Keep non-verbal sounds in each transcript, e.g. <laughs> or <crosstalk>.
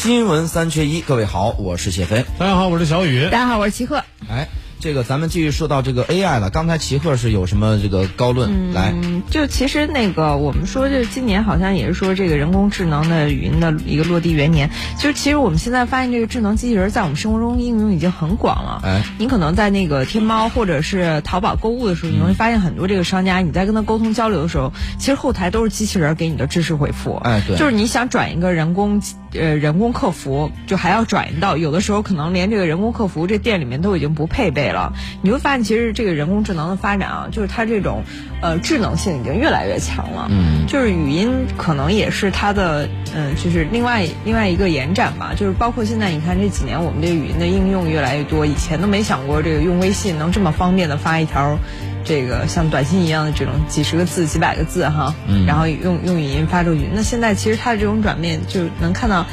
新闻三缺一，各位好，我是谢飞。大家好，我是小雨。大家好，我是齐贺。哎，这个咱们继续说到这个 AI 了。刚才齐贺是有什么这个高论？来，嗯，就其实那个我们说，这今年好像也是说这个人工智能的语音的一个落地元年。就是，其实我们现在发现这个智能机器人在我们生活中应用已经很广了。哎，你可能在那个天猫或者是淘宝购物的时候，你会发现很多这个商家，你在跟他沟通交流的时候，其实后台都是机器人给你的知识回复。哎，对，就是你想转一个人工呃人工客服，就还要转移到有的时候可能连这个人工客服这店里面都已经不配备了。你会发现，其实这个人工智能的发展啊，就是它这种呃智能性已经越来越强了。嗯，就是语音可能也是它的嗯，就是另外另外一个延展吧。就是包括现在你看这几年我们这个语音的应用越来越多，以前都没想过这个用微信能这么方便的发一条。这个像短信一样的这种几十个字、几百个字哈，嗯，然后用用语音发出去。那现在其实它的这种转变，就能看到，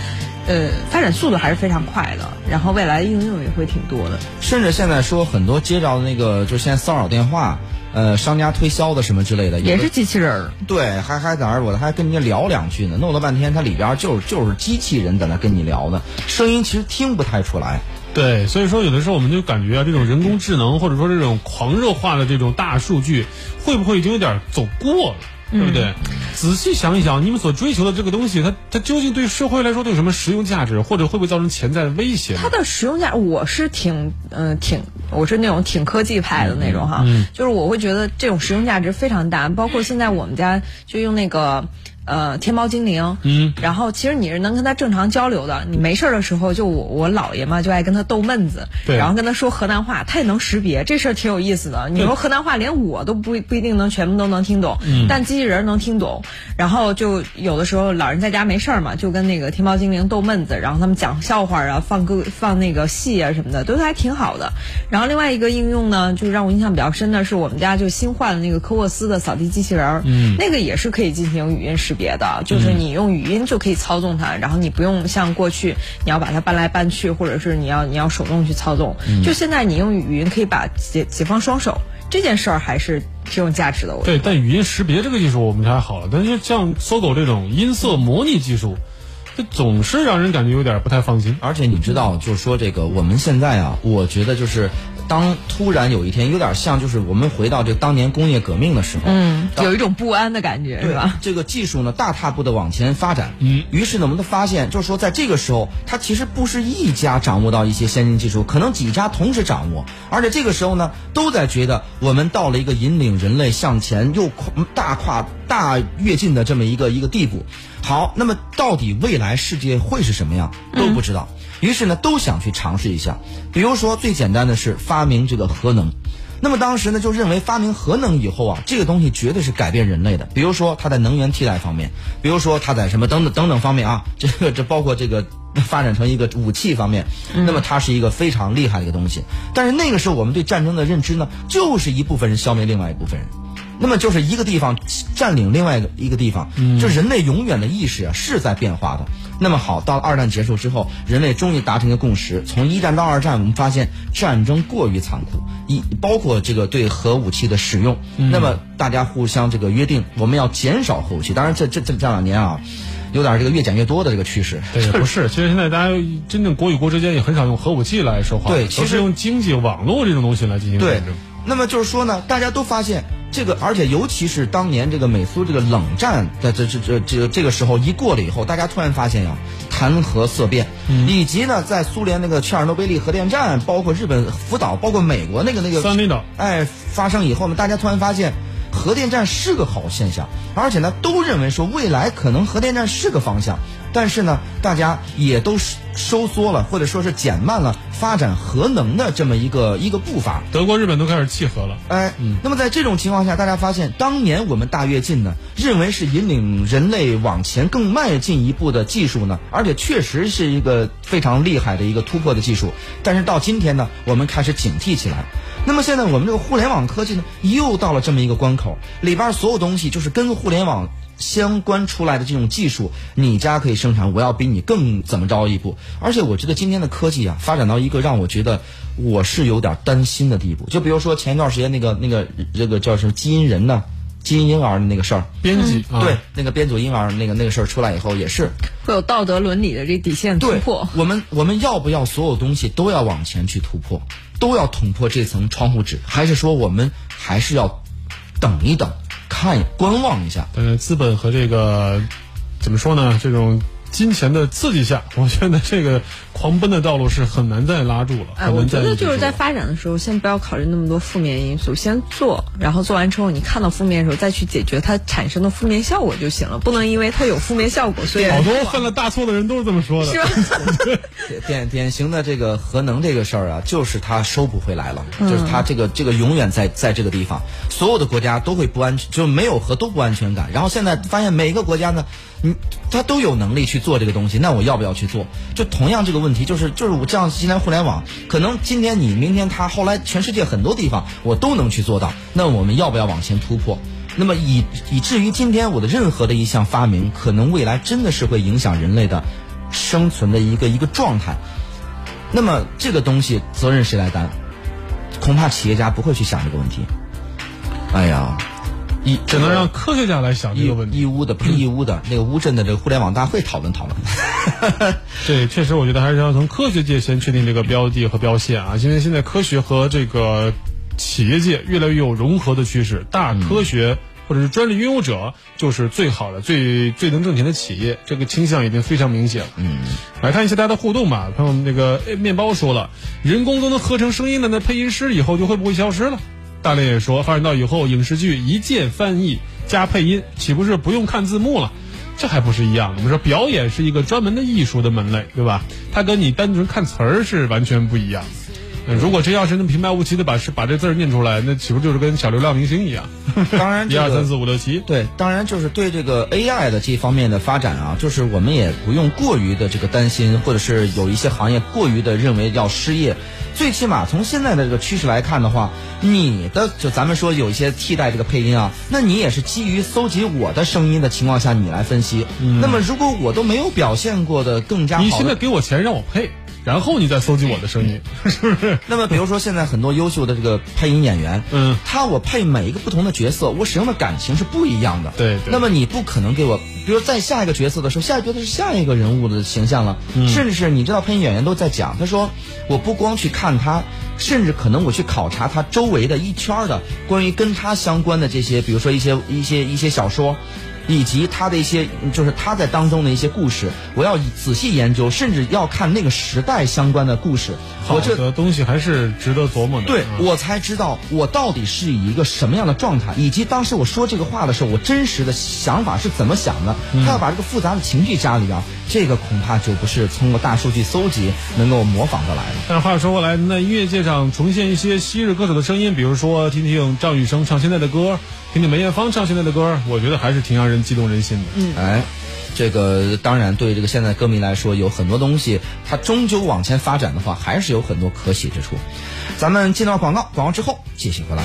呃，发展速度还是非常快的。然后未来应用也会挺多的。甚至现在说很多接着那个，就现在骚扰电话，呃，商家推销的什么之类的，也是机器人儿。对，还还在那儿，我还跟人家聊两句呢，弄了半天，它里边就是就是机器人在那跟你聊呢，声音其实听不太出来。对，所以说有的时候我们就感觉啊，这种人工智能或者说这种狂热化的这种大数据，会不会已经有点走过了，对不对？仔细想一想，你们所追求的这个东西，它它究竟对社会来说都有什么实用价值，或者会不会造成潜在的威胁？它的实用价，我是挺嗯、呃、挺，我是那种挺科技派的那种哈，嗯、就是我会觉得这种实用价值非常大，包括现在我们家就用那个。呃，天猫精灵，嗯，然后其实你是能跟他正常交流的。你没事的时候，就我我姥爷嘛，就爱跟他逗闷子，对，然后跟他说河南话，他也能识别，这事儿挺有意思的。你说河南话，连我都不不一定能全部都能听懂，嗯，但机器人能听懂。然后就有的时候老人在家没事儿嘛，就跟那个天猫精灵逗闷子，然后他们讲笑话啊，放歌放那个戏啊什么的，都还挺好的。然后另外一个应用呢，就让我印象比较深的是我们家就新换的那个科沃斯的扫地机器人，嗯，那个也是可以进行语音识别的，就是。你用语音就可以操纵它，然后你不用像过去你要把它搬来搬去，或者是你要你要手动去操纵。嗯、就现在你用语音可以把解解放双手，这件事儿还是挺有价值的。我对，但语音识别这个技术我们还好了，但是像搜狗这种音色模拟技术，这总是让人感觉有点不太放心。而且你知道，就是说这个我们现在啊，我觉得就是。当突然有一天，有点像就是我们回到这当年工业革命的时候，嗯，有一种不安的感觉，对吧？这个技术呢，大踏步的往前发展，嗯，于是呢，我们都发现，就是说，在这个时候，它其实不是一家掌握到一些先进技术，可能几家同时掌握，而且这个时候呢，都在觉得我们到了一个引领人类向前又大跨大跃进的这么一个一个地步。好，那么到底未来世界会是什么样，都不知道。嗯于是呢，都想去尝试一下，比如说最简单的是发明这个核能。那么当时呢，就认为发明核能以后啊，这个东西绝对是改变人类的。比如说它在能源替代方面，比如说它在什么等等等等方面啊，这个这包括这个 <laughs> 发展成一个武器方面，那么它是一个非常厉害的一个东西。但是那个时候我们对战争的认知呢，就是一部分人消灭另外一部分人。那么就是一个地方占领另外一个一个地方，嗯、就人类永远的意识啊是在变化的。那么好，到了二战结束之后，人类终于达成一个共识。从一战到二战，我们发现战争过于残酷，一包括这个对核武器的使用。嗯、那么大家互相这个约定，我们要减少核武器。当然这，这这这两年啊，有点这个越减越多的这个趋势。对，不 <laughs> 是，其实现在大家真正国与国之间也很少用核武器来说话，对，其实用经济网络这种东西来进行战争。那么就是说呢，大家都发现。这个，而且尤其是当年这个美苏这个冷战在这这这这这个时候一过了以后，大家突然发现呀，谈核色变，嗯、以及呢，在苏联那个切尔诺贝利核电站，包括日本福岛，包括美国那个那个三里岛，哎，发生以后呢，大家突然发现核电站是个好现象，而且呢，都认为说未来可能核电站是个方向，但是呢，大家也都收缩了，或者说是减慢了发展核能的这么一个一个步伐。德国、日本都开始弃核了。哎，嗯、那么在这种情况下，大家发现当年我们大跃进呢，认为是引领人类往前更迈进一步的技术呢，而且确实是一个非常厉害的一个突破的技术。但是到今天呢，我们开始警惕起来。那么现在我们这个互联网科技呢，又到了这么一个关口，里边所有东西就是跟互联网。相关出来的这种技术，你家可以生产，我要比你更怎么着一步。而且我觉得今天的科技啊，发展到一个让我觉得我是有点担心的地步。就比如说前一段时间那个那个这个叫什么基因人呢？基因婴儿的那个事儿，编辑啊，对，那个编组婴儿那个那个事儿出来以后，也是会有道德伦理的这底线突破。我们我们要不要所有东西都要往前去突破，都要捅破这层窗户纸，还是说我们还是要等一等，看观望一下？但是资本和这个怎么说呢？这种金钱的刺激下，<laughs> 我觉得这个狂奔的道路是很难再拉住了，哎，很我觉得就是在发展的时候，先不要考虑那么多负面因素，先做，然后做完之后，你看到负面的时候再去解决它产生的负面效果就行了，不能因为它有负面效果，所以好多犯了大错的人都是这么说的是。吧？<laughs> 典典典型的这个核能这个事儿啊，就是它收不回来了，嗯就是它这个这个永远在在这个地方，所有的国家都会不安全，就是没有核都不安全感。然后现在发现每个国家呢，嗯，他都有能力去做这个东西，那我要不要去做？就同样这个问题，就是就是我这样今天互联网，可能今天你，明天他，后来全世界很多地方我都能去做到，那我们要不要往前突破？那么以以至于今天我的任何的一项发明，可能未来真的是会影响人类的生存的一个一个状态。那么这个东西责任谁来担？恐怕企业家不会去想这个问题。哎呀，义只能让科学家来想这义个问题。义乌的不是义乌的那个乌镇的这个互联网大会讨论讨论。<laughs> 对，确实，我觉得还是要从科学界先确定这个标的和标线啊，因为现在科学和这个企业界越来越有融合的趋势，大科学或者是专利拥有者就是最好的、最最能挣钱的企业，这个倾向已经非常明显了。嗯，来看一下大家的互动吧。朋友们，那个面包说了，人工都能合成声音的那配音师以后就会不会消失了？大连也说，发展到以后影视剧一键翻译加配音，岂不是不用看字幕了？这还不是一样？我们说表演是一个专门的艺术的门类，对吧？它跟你单纯看词儿是完全不一样。呃如果真要是能平白无奇的把是把这字儿念出来，那岂不就是跟小流量明星一样？<laughs> 当然，<laughs> 一二三四五六七，对，当然就是对这个 AI 的这方面的发展啊，就是我们也不用过于的这个担心，或者是有一些行业过于的认为要失业。最起码从现在的这个趋势来看的话，你的就咱们说有一些替代这个配音啊，那你也是基于搜集我的声音的情况下你来分析。那么如果我都没有表现过的更加好的，你现在给我钱让我配，然后你再搜集我的声音，<laughs> 是不是？那么比如说现在很多优秀的这个配音演员，嗯，他我配每一个不同的角色，我使用的感情是不一样的。对对那么你不可能给我，比如在下一个角色的时候，下一个角色是下一个人物的形象了，嗯甚至是你知道配音演员都在讲，他说我不光去看他，甚至可能我去考察他周围的一圈的关于跟他相关的这些，比如说一些一些一些小说。以及他的一些，就是他在当中的一些故事，我要仔细研究，甚至要看那个时代相关的故事。好我这的东西还是值得琢磨的。对嗯我才知道我到底是以一个什么样的状态，以及当时我说这个话的时候，我真实的想法是怎么想的。他要把这个复杂的情绪加里边，这个恐怕就不是通过大数据搜集能够模仿得来的。但是话说回来，那音乐界想重现一些昔日歌手的声音，比如说听听张雨生唱现在的歌，听听梅艳芳唱现在的歌，我觉得还是挺让人激动人心的。嗯，哎，这个当然对这个现在歌迷来说，有很多东西，它终究往前发展的话，还是有很多可喜之处。咱们进到广告，广告之后继续回来。